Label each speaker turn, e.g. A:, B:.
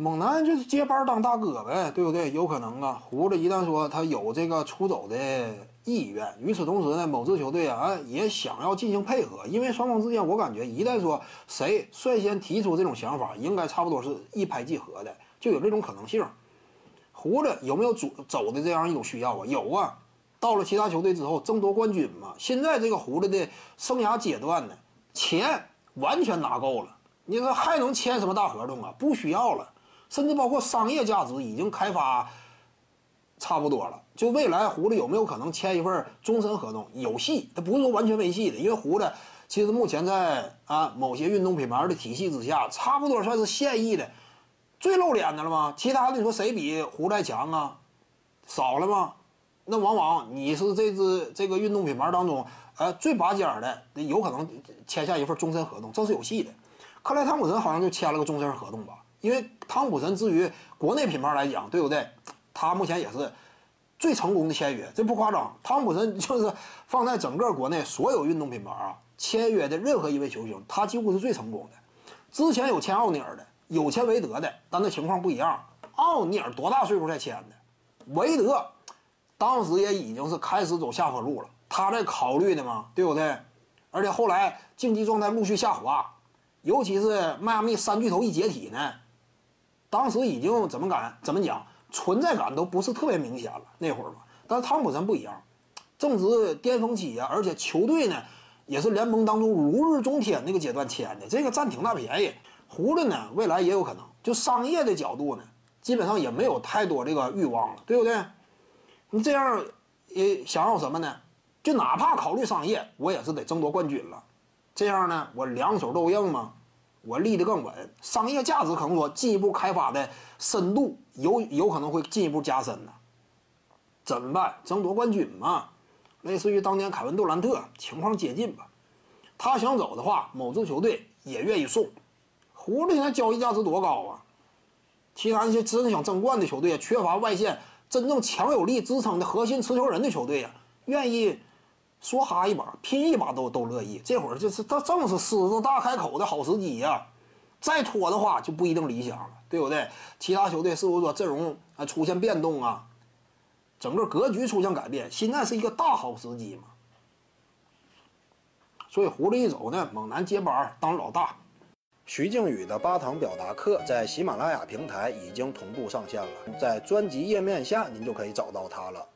A: 猛男就是接班当大哥呗，对不对？有可能啊。胡子一旦说他有这个出走的意愿，与此同时呢，某支球队啊也想要进行配合，因为双方之间我感觉一旦说谁率先提出这种想法，应该差不多是一拍即合的，就有这种可能性。胡子有没有走走的这样一种需要啊？有啊。到了其他球队之后争夺冠军嘛，现在这个胡子的生涯阶段呢，钱完全拿够了，你说还能签什么大合同啊？不需要了。甚至包括商业价值已经开发差不多了，就未来胡子有没有可能签一份终身合同？有戏，他不是说完全没戏的，因为胡子其实目前在啊某些运动品牌的体系之下，差不多算是现役的最露脸的了吗？其他的你说谁比胡子强啊？少了吗？那往往你是这支这个运动品牌当中，呃最拔尖的，有可能签下一份终身合同，这是有戏的。克莱汤普森好像就签了个终身合同吧。因为汤普森至于国内品牌来讲，对不对？他目前也是最成功的签约，这不夸张。汤普森就是放在整个国内所有运动品牌啊签约的任何一位球星，他几乎是最成功的。之前有签奥尼尔的，有签韦德的，但那情况不一样。奥尼尔多大岁数才签的？韦德当时也已经是开始走下坡路了，他在考虑的嘛，对不对？而且后来竞技状态陆续下滑，尤其是迈阿密三巨头一解体呢。当时已经怎么敢怎么讲，存在感都不是特别明显了那会儿吧。但是汤普森不一样，正值巅峰期呀，而且球队呢也是联盟当中如日中天那个阶段签的，这个占挺大便宜。胡子呢，未来也有可能，就商业的角度呢，基本上也没有太多这个欲望了，对不对？你这样也想要什么呢？就哪怕考虑商业，我也是得争夺冠军了。这样呢，我两手都硬吗？我立得更稳，商业价值可能说进一步开发的深度有有可能会进一步加深呢。怎么办？争夺冠军嘛，类似于当年凯文杜兰特情况接近吧。他想走的话，某支球队也愿意送。胡子现在交易价值多高啊？其他那些真想争冠的球队，缺乏外线真正强有力支撑的核心持球人的球队啊，愿意。说哈一把，拼一把都都乐意。这会儿就是他正是狮子大开口的好时机呀！再拖的话就不一定理想了，对不对？其他球队是不是说阵容啊出现变动啊？整个格局出现改变，现在是一个大好时机嘛？所以狐狸一走呢，猛男接班当老大。
B: 徐静宇的八堂表达课在喜马拉雅平台已经同步上线了，在专辑页面下您就可以找到它了。